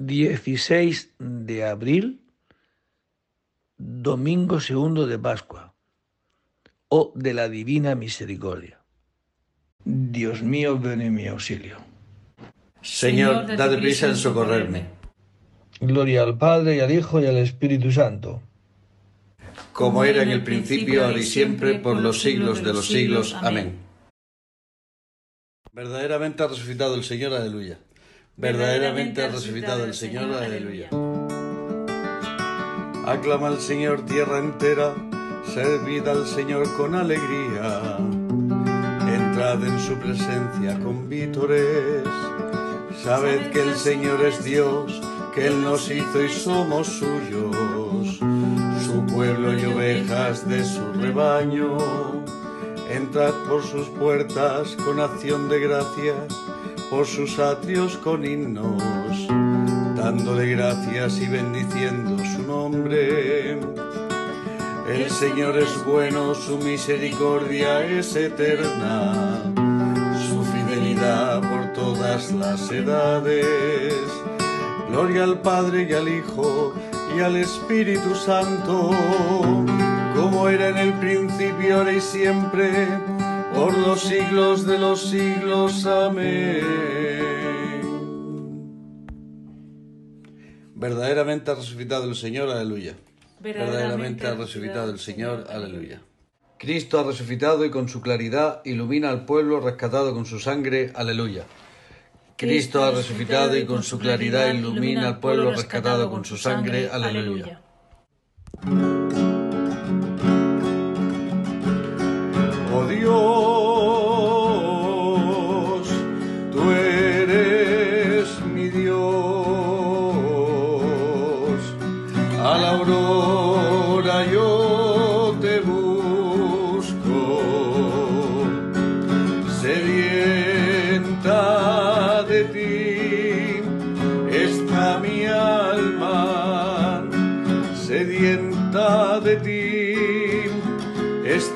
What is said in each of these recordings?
16 de abril, domingo segundo de Pascua, o de la Divina Misericordia. Dios mío, ven en mi auxilio. Señor, date prisa en socorrerme. Gloria al Padre, y al Hijo, y al Espíritu Santo. Como era en el principio, ahora y siempre, por los siglos de los siglos. Amén. Verdaderamente ha resucitado el Señor, aleluya. Verdaderamente ha resucitado el Señor, aleluya. Aclama al Señor tierra entera, servid al Señor con alegría. Entrad en su presencia con vítores. Sabed que el Señor es Dios, que Él nos hizo y somos suyos, su pueblo y ovejas de su rebaño. Entrad por sus puertas con acción de gracias, por sus atrios con himnos, dándole gracias y bendiciendo su nombre. El Señor es bueno, su misericordia es eterna, su fidelidad por todas las edades. Gloria al Padre y al Hijo y al Espíritu Santo, como era en el principio, ahora y siempre, por los siglos de los siglos. Amén. Verdaderamente ha resucitado el Señor, aleluya. Verdaderamente ha resucitado el Señor, aleluya. Cristo ha resucitado y con su claridad ilumina al pueblo rescatado con su sangre, aleluya. Cristo ha resucitado y con su claridad ilumina al pueblo rescatado con su sangre, aleluya. Oh Dios,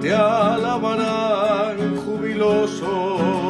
te alabarán jubilosos.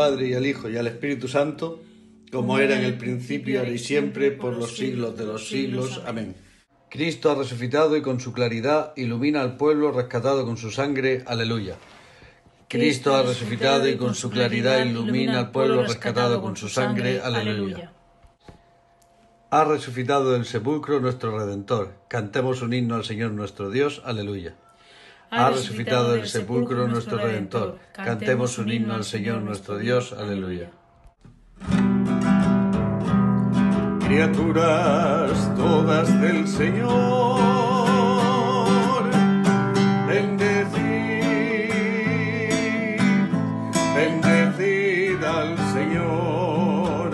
Padre y al Hijo y al Espíritu Santo, como era en el principio, ahora y siempre, por los siglos de los siglos. Amén. Cristo ha resucitado y con su claridad ilumina al pueblo rescatado con su sangre. Aleluya. Cristo ha resucitado y con su claridad ilumina al pueblo rescatado con su sangre. Aleluya. Ha resucitado del sepulcro nuestro Redentor. Cantemos un himno al Señor nuestro Dios. Aleluya ha resucitado del sepulcro nuestro Redentor. Cantemos un himno al Señor nuestro Dios. Aleluya. Criaturas todas del Señor, bendecid, bendecid al Señor,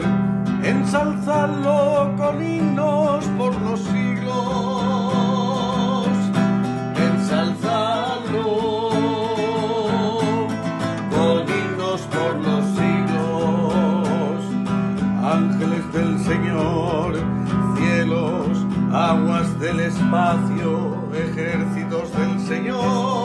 ensalzadlo con himnos por los siglos. del espacio, ejércitos del Señor.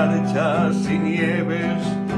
escarchas y nieves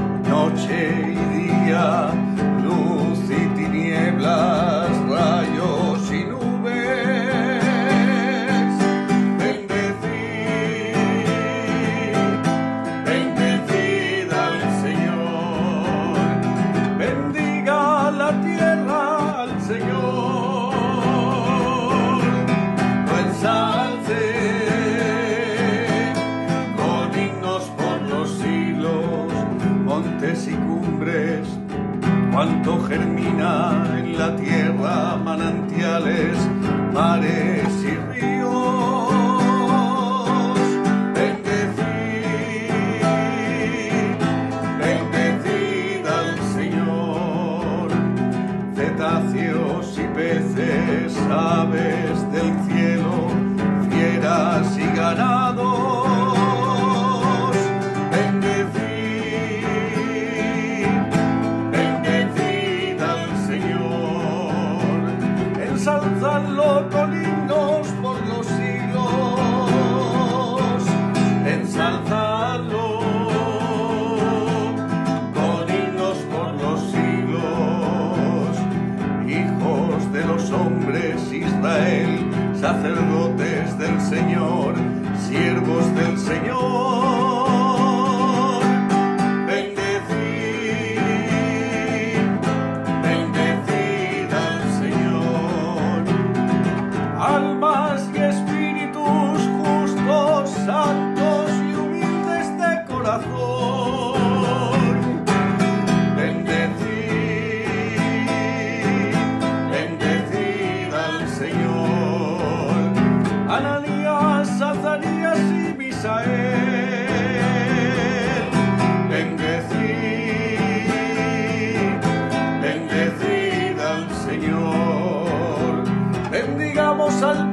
Sol.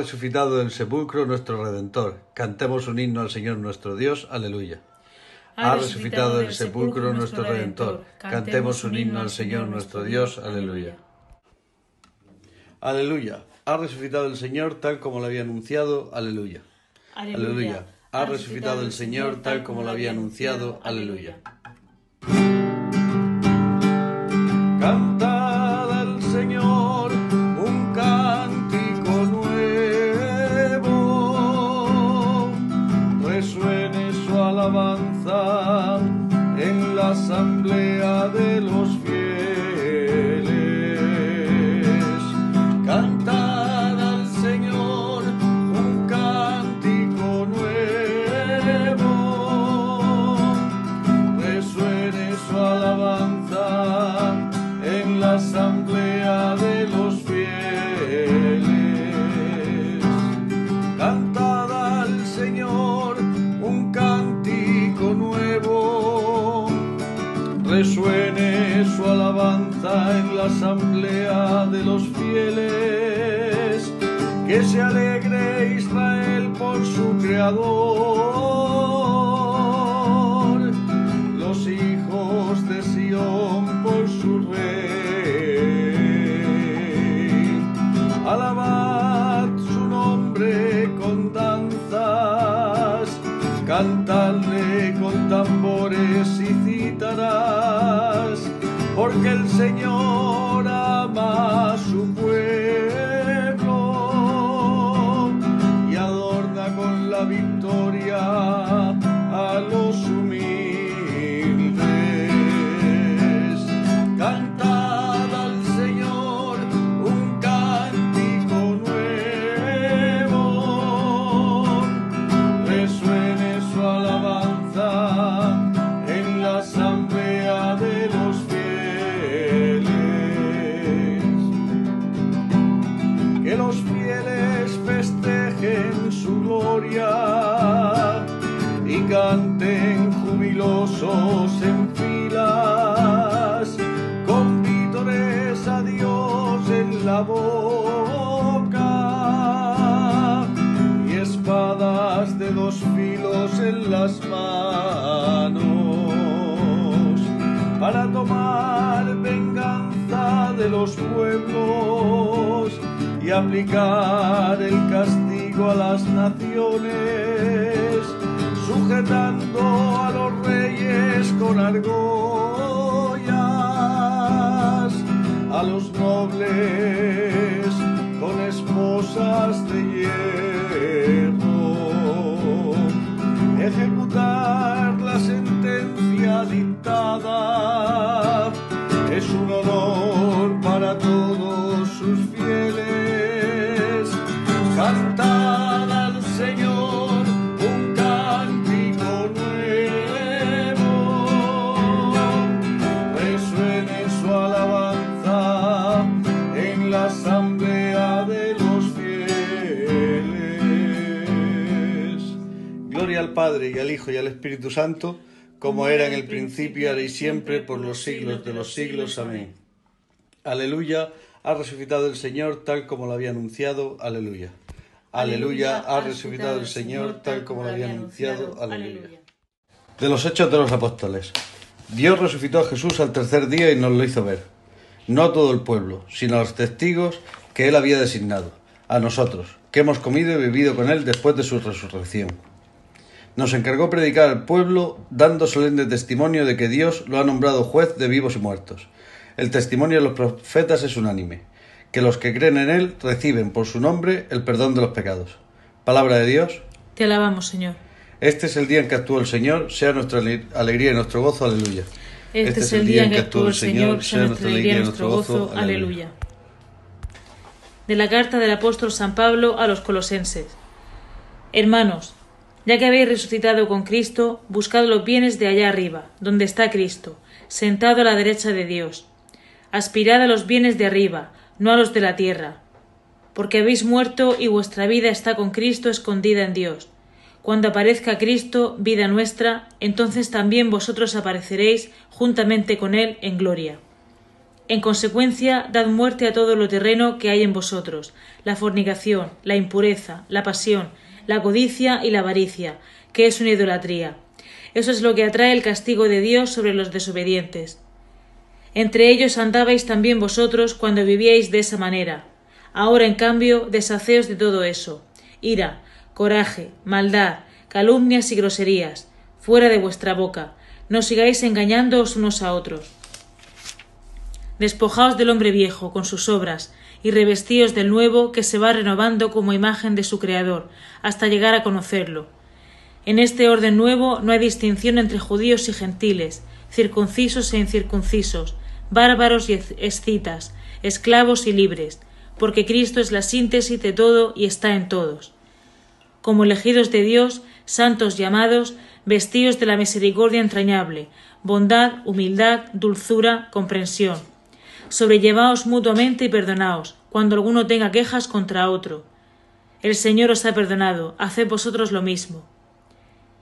resucitado del sepulcro nuestro Redentor. Cantemos un himno al Señor nuestro Dios. Aleluya. Ha resucitado del sepulcro nuestro Redentor. Cantemos un himno al Señor nuestro Dios. Aleluya. Aleluya. Ha resucitado el Señor tal como lo había anunciado. Aleluya. Aleluya. Ha resucitado el Señor tal como lo había anunciado. Aleluya. Danzas, cantadle con tambores y citarás, porque el Señor ama a su para tomar venganza de los pueblos y aplicar el castigo a las naciones, sujetando a los reyes con argollas, a los nobles con esposas Padre y al Hijo y al Espíritu Santo, como era en el principio, ahora y siempre, por los siglos de los siglos. Amén. Aleluya, ha resucitado el Señor tal como lo había anunciado. Aleluya. Aleluya, ha resucitado el Señor tal como lo había anunciado. Aleluya. De los Hechos de los Apóstoles. Dios resucitó a Jesús al tercer día y nos lo hizo ver. No a todo el pueblo, sino a los testigos que él había designado, a nosotros, que hemos comido y bebido con él después de su resurrección. Nos encargó predicar al pueblo, dando solemne testimonio de que Dios lo ha nombrado juez de vivos y muertos. El testimonio de los profetas es unánime, que los que creen en Él reciben por su nombre el perdón de los pecados. Palabra de Dios. Te alabamos, Señor. Este es el día en que actuó el Señor, sea nuestra ale- alegría y nuestro gozo. Aleluya. Este, es el día en que actuó el Señor, sea nuestra alegría y nuestro gozo. Aleluya. De la carta del apóstol San Pablo a los colosenses. Hermanos, ya que habéis resucitado con Cristo, buscad los bienes de allá arriba, donde está Cristo, sentado a la derecha de Dios. Aspirad a los bienes de arriba, no a los de la tierra, porque habéis muerto y vuestra vida está con Cristo escondida en Dios. Cuando aparezca Cristo, vida nuestra, entonces también vosotros apareceréis juntamente con Él en gloria. En consecuencia, dad muerte a todo lo terreno que hay en vosotros, la fornicación, la impureza, la pasión, la codicia y la avaricia, que es una idolatría. Eso es lo que atrae el castigo de Dios sobre los desobedientes. Entre ellos andabais también vosotros cuando vivíais de esa manera. Ahora, en cambio, deshaceos de todo eso. Ira, coraje, maldad, calumnias y groserías, fuera de vuestra boca. No sigáis engañándoos unos a otros. Despojaos del hombre viejo con sus obras, y revestíos del nuevo que se va renovando como imagen de su Creador, hasta llegar a conocerlo. En este orden nuevo no hay distinción entre judíos y gentiles, circuncisos e incircuncisos, bárbaros y escitas, esclavos y libres, porque Cristo es la síntesis de todo y está en todos. Como elegidos de Dios, santos llamados, vestíos de la misericordia entrañable, bondad, humildad, dulzura, comprensión. Sobrellevaos mutuamente y perdonaos, cuando alguno tenga quejas contra otro. El Señor os ha perdonado, haced vosotros lo mismo.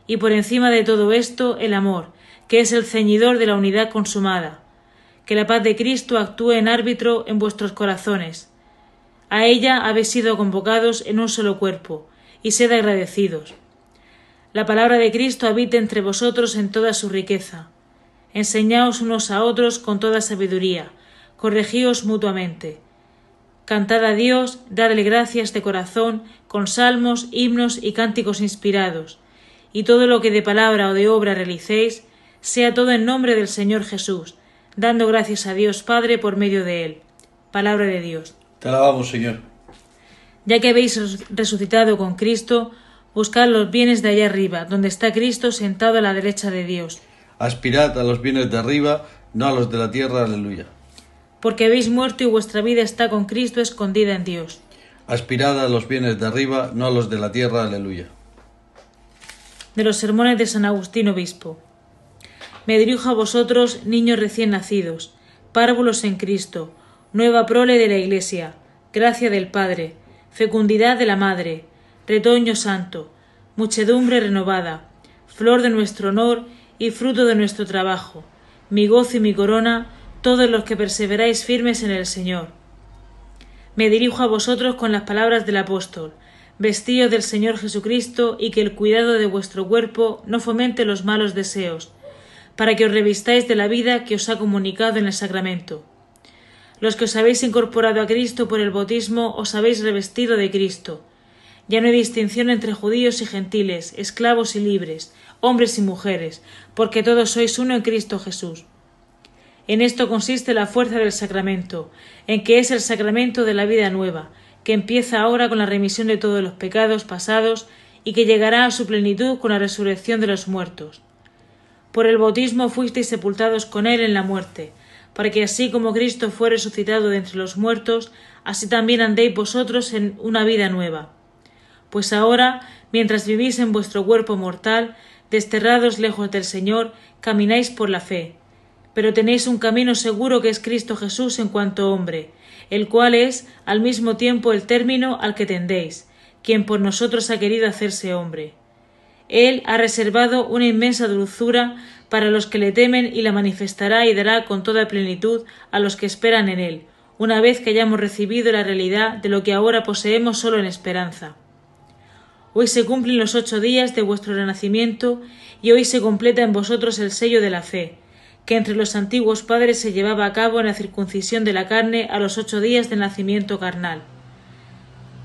y por encima de todo esto el amor, que es el ceñidor de la unidad consumada. Que la paz de Cristo actúe en árbitro en vuestros corazones. A ella habéis sido convocados en un solo cuerpo, y sed agradecidos. La palabra de Cristo habite entre vosotros en toda su riqueza. Enseñaos unos a otros con toda sabiduría, corregíos mutuamente. Cantad a Dios, dadle gracias de corazón, con salmos, himnos y cánticos inspirados, y todo lo que de palabra o de obra realicéis, sea todo en nombre del Señor Jesús, dando gracias a Dios Padre por medio de él. Palabra de Dios. Te alabamos, Señor. Ya que habéis resucitado con Cristo, buscad los bienes de allá arriba, donde está Cristo sentado a la derecha de Dios. Aspirad a los bienes de arriba, no a los de la tierra. Aleluya porque habéis muerto y vuestra vida está con Cristo escondida en Dios. Aspirad a los bienes de arriba, no a los de la tierra. Aleluya. De los sermones de San Agustín Obispo. Me dirijo a vosotros, niños recién nacidos, párvulos en Cristo, nueva prole de la Iglesia, gracia del Padre, fecundidad de la Madre, retoño santo, muchedumbre renovada, flor de nuestro honor y fruto de nuestro trabajo, mi gozo y mi corona, todos los que perseveráis firmes en el Señor. Me dirijo a vosotros con las palabras del apóstol, vestíos del Señor Jesucristo y que el cuidado de vuestro cuerpo no fomente los malos deseos, para que os revistáis de la vida que os ha comunicado en el sacramento. Los que os habéis incorporado a Cristo por el bautismo os habéis revestido de Cristo. Ya no hay distinción entre judíos y gentiles, esclavos y libres, hombres y mujeres, porque todos sois uno en Cristo Jesús. En esto consiste la fuerza del sacramento, en que es el sacramento de la vida nueva, que empieza ahora con la remisión de todos los pecados pasados y que llegará a su plenitud con la resurrección de los muertos. Por el bautismo fuisteis sepultados con él en la muerte, para que así como Cristo fue resucitado de entre los muertos, así también andéis vosotros en una vida nueva. Pues ahora, mientras vivís en vuestro cuerpo mortal, desterrados lejos del Señor, camináis por la fe, pero tenéis un camino seguro que es Cristo Jesús en cuanto hombre, el cual es al mismo tiempo el término al que tendéis, quien por nosotros ha querido hacerse hombre. Él ha reservado una inmensa dulzura para los que le temen y la manifestará y dará con toda plenitud a los que esperan en él, una vez que hayamos recibido la realidad de lo que ahora poseemos solo en esperanza. Hoy se cumplen los ocho días de vuestro renacimiento y hoy se completa en vosotros el sello de la fe, que entre los antiguos padres se llevaba a cabo en la circuncisión de la carne a los ocho días del nacimiento carnal.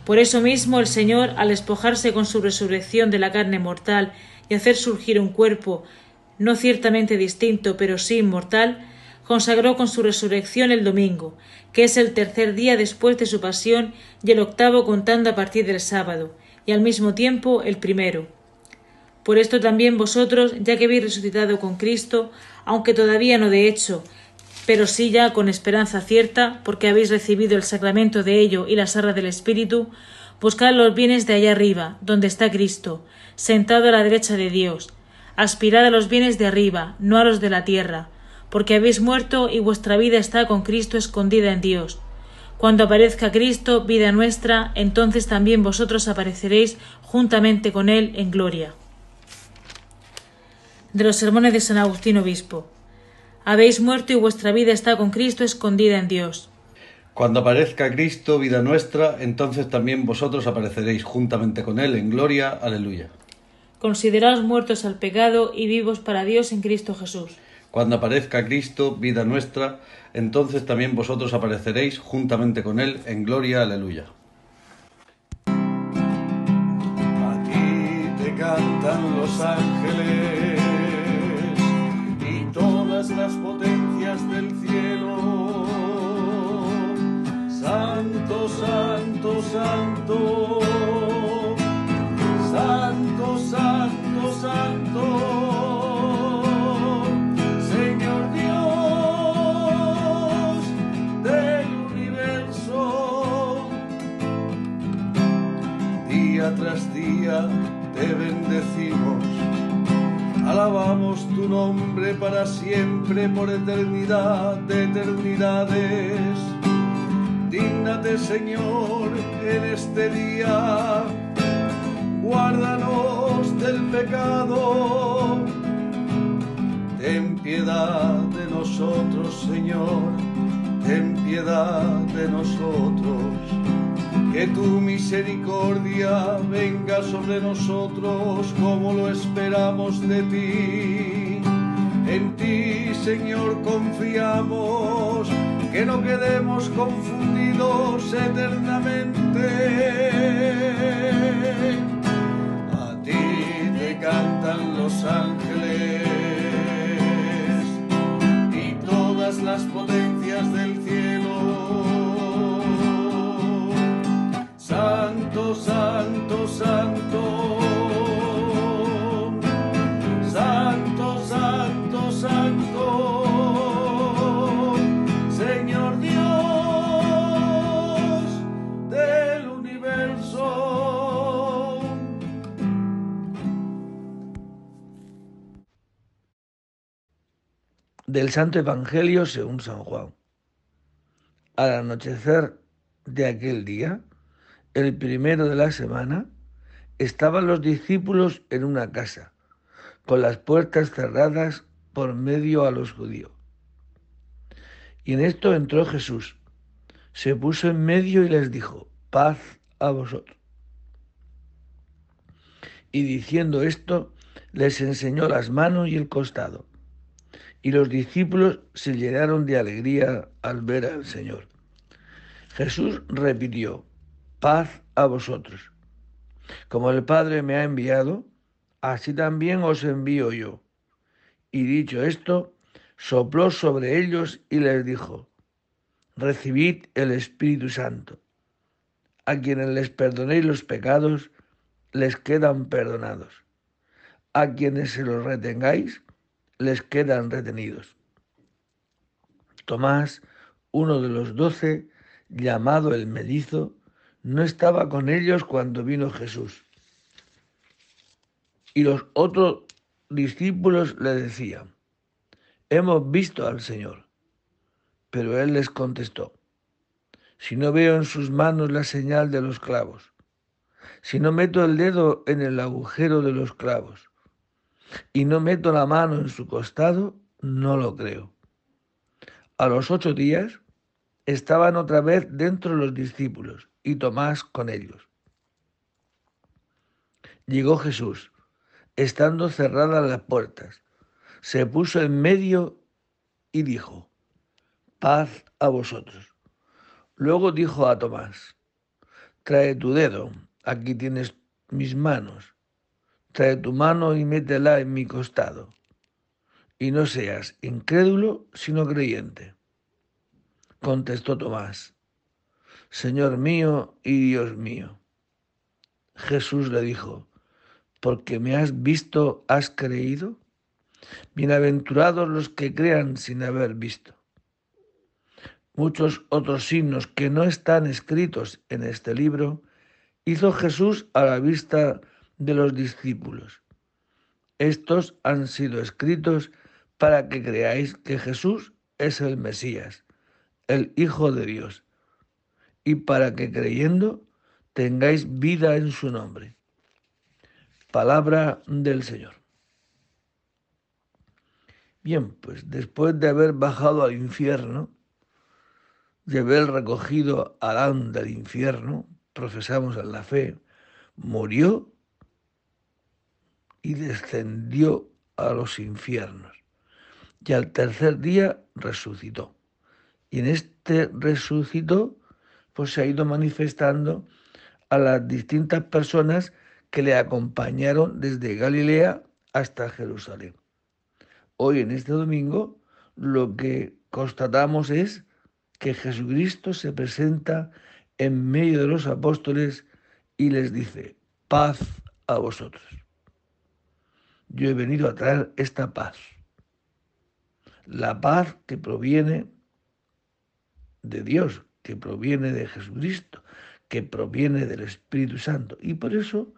Por eso mismo el Señor, al despojarse con su resurrección de la carne mortal y hacer surgir un cuerpo no ciertamente distinto, pero sí inmortal, consagró con su resurrección el domingo, que es el tercer día después de su pasión y el octavo contando a partir del sábado, y al mismo tiempo el primero. Por esto también vosotros, ya que habéis resucitado con Cristo, aunque todavía no de hecho, pero sí ya con esperanza cierta, porque habéis recibido el sacramento de ello y las arras del Espíritu, buscad los bienes de allá arriba, donde está Cristo, sentado a la derecha de Dios. Aspirad a los bienes de arriba, no a los de la tierra, porque habéis muerto y vuestra vida está con Cristo escondida en Dios. Cuando aparezca Cristo, vida nuestra, entonces también vosotros apareceréis juntamente con Él en gloria de los sermones de San Agustín Obispo. Habéis muerto y vuestra vida está con Cristo escondida en Dios. Cuando aparezca Cristo, vida nuestra, entonces también vosotros apareceréis juntamente con Él en gloria. Aleluya. Consideraos muertos al pecado y vivos para Dios en Cristo Jesús. Cuando aparezca Cristo, vida nuestra, entonces también vosotros apareceréis juntamente con Él en gloria. Aleluya. Aquí te cantan los ángeles del cielo. Santo, santo, santo. Santo, Alabamos tu nombre para siempre, por eternidad de eternidades. Dígnate, Señor, en este día. Guárdanos del pecado. Ten piedad de nosotros, Señor, ten piedad de nosotros. Que tu misericordia venga sobre nosotros como lo esperamos de ti. En ti, Señor, confiamos, que no quedemos confundidos eternamente. A ti te cantan los ángeles y todas las potencias del cielo. Santo, santo, santo. Santo, santo, santo. Señor Dios del universo. Del Santo Evangelio según San Juan. Al anochecer de aquel día, el primero de la semana, estaban los discípulos en una casa, con las puertas cerradas por medio a los judíos. Y en esto entró Jesús, se puso en medio y les dijo, paz a vosotros. Y diciendo esto, les enseñó las manos y el costado. Y los discípulos se llenaron de alegría al ver al Señor. Jesús repitió, paz a vosotros. Como el Padre me ha enviado, así también os envío yo. Y dicho esto, sopló sobre ellos y les dijo, recibid el Espíritu Santo. A quienes les perdonéis los pecados, les quedan perdonados. A quienes se los retengáis, les quedan retenidos. Tomás, uno de los doce, llamado el Medizo, no estaba con ellos cuando vino Jesús. Y los otros discípulos le decían, hemos visto al Señor. Pero él les contestó, si no veo en sus manos la señal de los clavos, si no meto el dedo en el agujero de los clavos y no meto la mano en su costado, no lo creo. A los ocho días estaban otra vez dentro los discípulos y Tomás con ellos. Llegó Jesús, estando cerradas las puertas, se puso en medio y dijo, paz a vosotros. Luego dijo a Tomás, trae tu dedo, aquí tienes mis manos, trae tu mano y métela en mi costado, y no seas incrédulo, sino creyente. Contestó Tomás, Señor mío y Dios mío. Jesús le dijo, porque me has visto, has creído. Bienaventurados los que crean sin haber visto. Muchos otros signos que no están escritos en este libro hizo Jesús a la vista de los discípulos. Estos han sido escritos para que creáis que Jesús es el Mesías, el Hijo de Dios y para que creyendo tengáis vida en su nombre. Palabra del Señor. Bien, pues después de haber bajado al infierno, de haber recogido a Adán del infierno, profesamos en la fe, murió y descendió a los infiernos. Y al tercer día resucitó. Y en este resucitó pues se ha ido manifestando a las distintas personas que le acompañaron desde Galilea hasta Jerusalén. Hoy en este domingo lo que constatamos es que Jesucristo se presenta en medio de los apóstoles y les dice, paz a vosotros. Yo he venido a traer esta paz, la paz que proviene de Dios, que proviene de Jesucristo, que proviene del Espíritu Santo. Y por eso,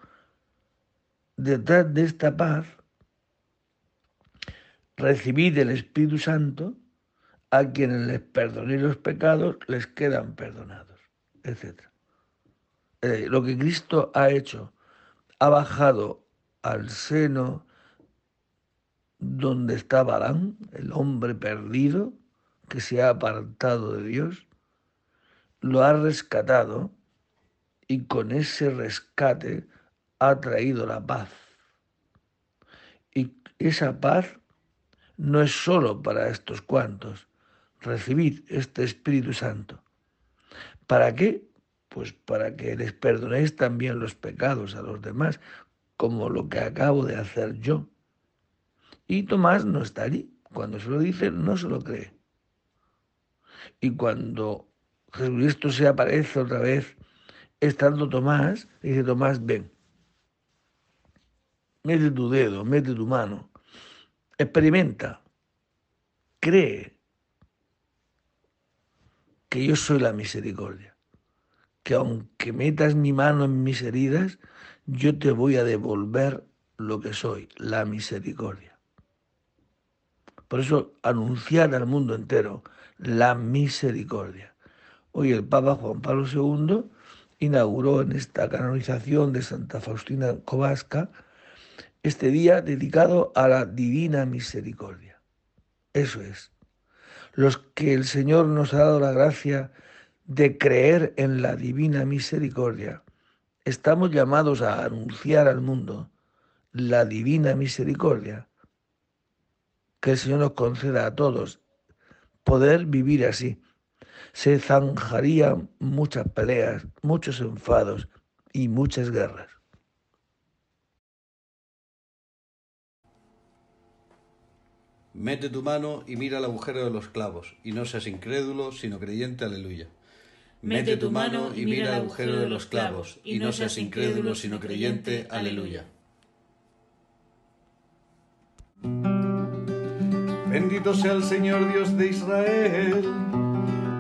detrás de esta paz, recibí del Espíritu Santo, a quienes les perdoné los pecados, les quedan perdonados, etc. Eh, lo que Cristo ha hecho, ha bajado al seno donde estaba Adán, el hombre perdido que se ha apartado de Dios, lo ha rescatado y con ese rescate ha traído la paz. Y esa paz no es solo para estos cuantos. Recibid este Espíritu Santo. ¿Para qué? Pues para que les perdonéis también los pecados a los demás, como lo que acabo de hacer yo. Y Tomás no está allí. Cuando se lo dice, no se lo cree. Y cuando Jesucristo se aparece otra vez, estando Tomás, dice Tomás, ven, mete tu dedo, mete tu mano, experimenta, cree que yo soy la misericordia, que aunque metas mi mano en mis heridas, yo te voy a devolver lo que soy, la misericordia. Por eso anunciar al mundo entero la misericordia. Hoy el Papa Juan Pablo II inauguró en esta canonización de Santa Faustina Kowalska este día dedicado a la divina misericordia. Eso es. Los que el Señor nos ha dado la gracia de creer en la divina misericordia, estamos llamados a anunciar al mundo la divina misericordia. Que el Señor nos conceda a todos poder vivir así. Se zanjarían muchas peleas, muchos enfados y muchas guerras. Mete tu mano y mira el agujero de los clavos, y no seas incrédulo, sino creyente, aleluya. Mete tu mano y mira el agujero de los clavos, y no seas incrédulo, sino creyente, aleluya. Bendito sea el Señor Dios de Israel,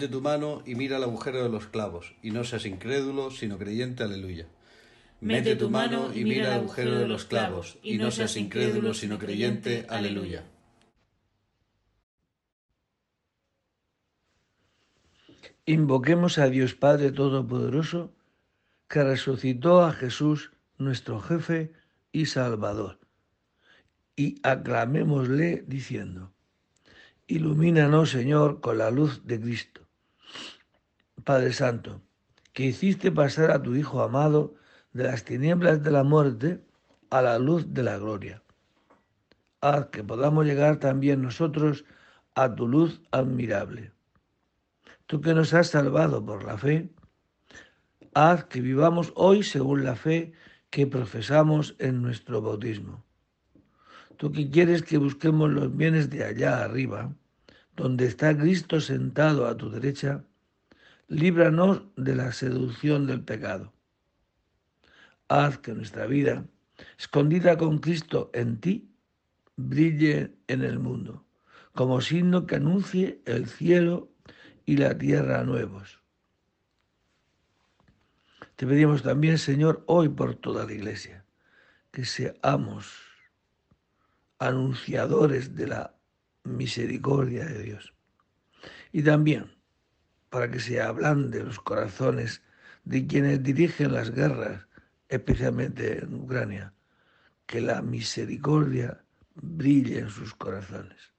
Mete tu mano y mira el agujero de los clavos, y no seas incrédulo, sino creyente, aleluya. Mete tu mano y mira el agujero de los clavos, y no seas incrédulo sino creyente. Aleluya. Invoquemos a Dios Padre Todopoderoso, que resucitó a Jesús, nuestro jefe y Salvador, y aclamémosle diciendo, Ilumínanos, Señor, con la luz de Cristo. Padre Santo, que hiciste pasar a tu Hijo amado, de las tinieblas de la muerte a la luz de la gloria. Haz que podamos llegar también nosotros a tu luz admirable. Tú que nos has salvado por la fe, haz que vivamos hoy según la fe que profesamos en nuestro bautismo. Tú que quieres que busquemos los bienes de allá arriba, donde está Cristo sentado a tu derecha, líbranos de la seducción del pecado. Haz que nuestra vida, escondida con Cristo en ti, brille en el mundo, como signo que anuncie el cielo y la tierra nuevos. Te pedimos también, Señor, hoy por toda la iglesia, que seamos anunciadores de la misericordia de Dios. Y también para que se de los corazones de quienes dirigen las guerras, especialmente en Ucrania, que la misericordia brille en sus corazones.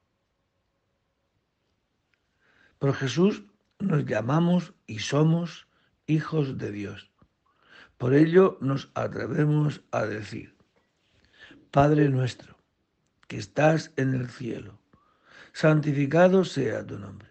Por Jesús nos llamamos y somos hijos de Dios. Por ello nos atrevemos a decir, Padre nuestro, que estás en el cielo, santificado sea tu nombre.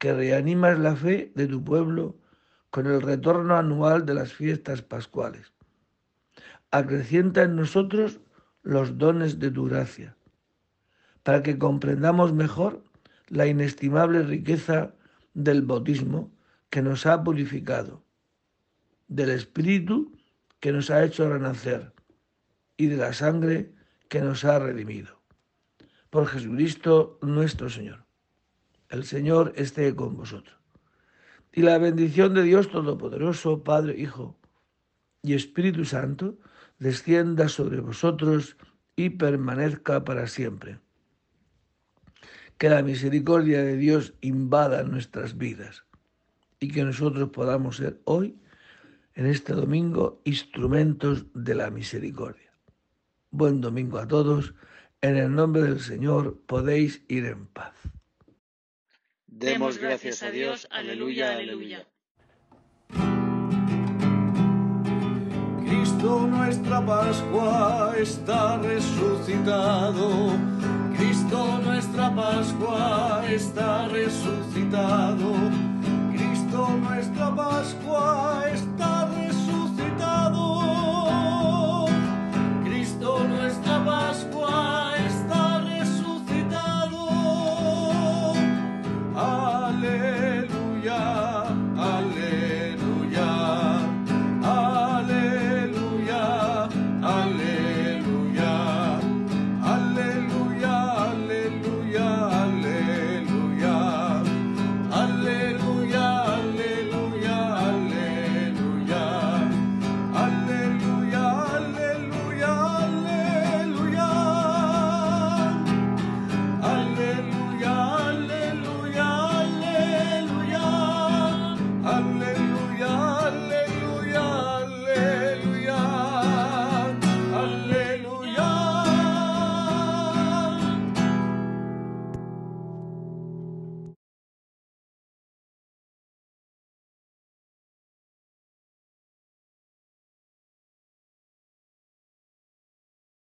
que reanimas la fe de tu pueblo con el retorno anual de las fiestas pascuales. Acrecienta en nosotros los dones de tu gracia, para que comprendamos mejor la inestimable riqueza del bautismo que nos ha purificado, del Espíritu que nos ha hecho renacer y de la sangre que nos ha redimido. Por Jesucristo nuestro Señor. El Señor esté con vosotros. Y la bendición de Dios Todopoderoso, Padre, Hijo y Espíritu Santo, descienda sobre vosotros y permanezca para siempre. Que la misericordia de Dios invada nuestras vidas y que nosotros podamos ser hoy en este domingo instrumentos de la misericordia. Buen domingo a todos. En el nombre del Señor podéis ir en paz. Demos gracias a Dios. Aleluya, aleluya. Cristo nuestra Pascua está resucitado. Cristo nuestra Pascua está resucitado. Cristo nuestra Pascua está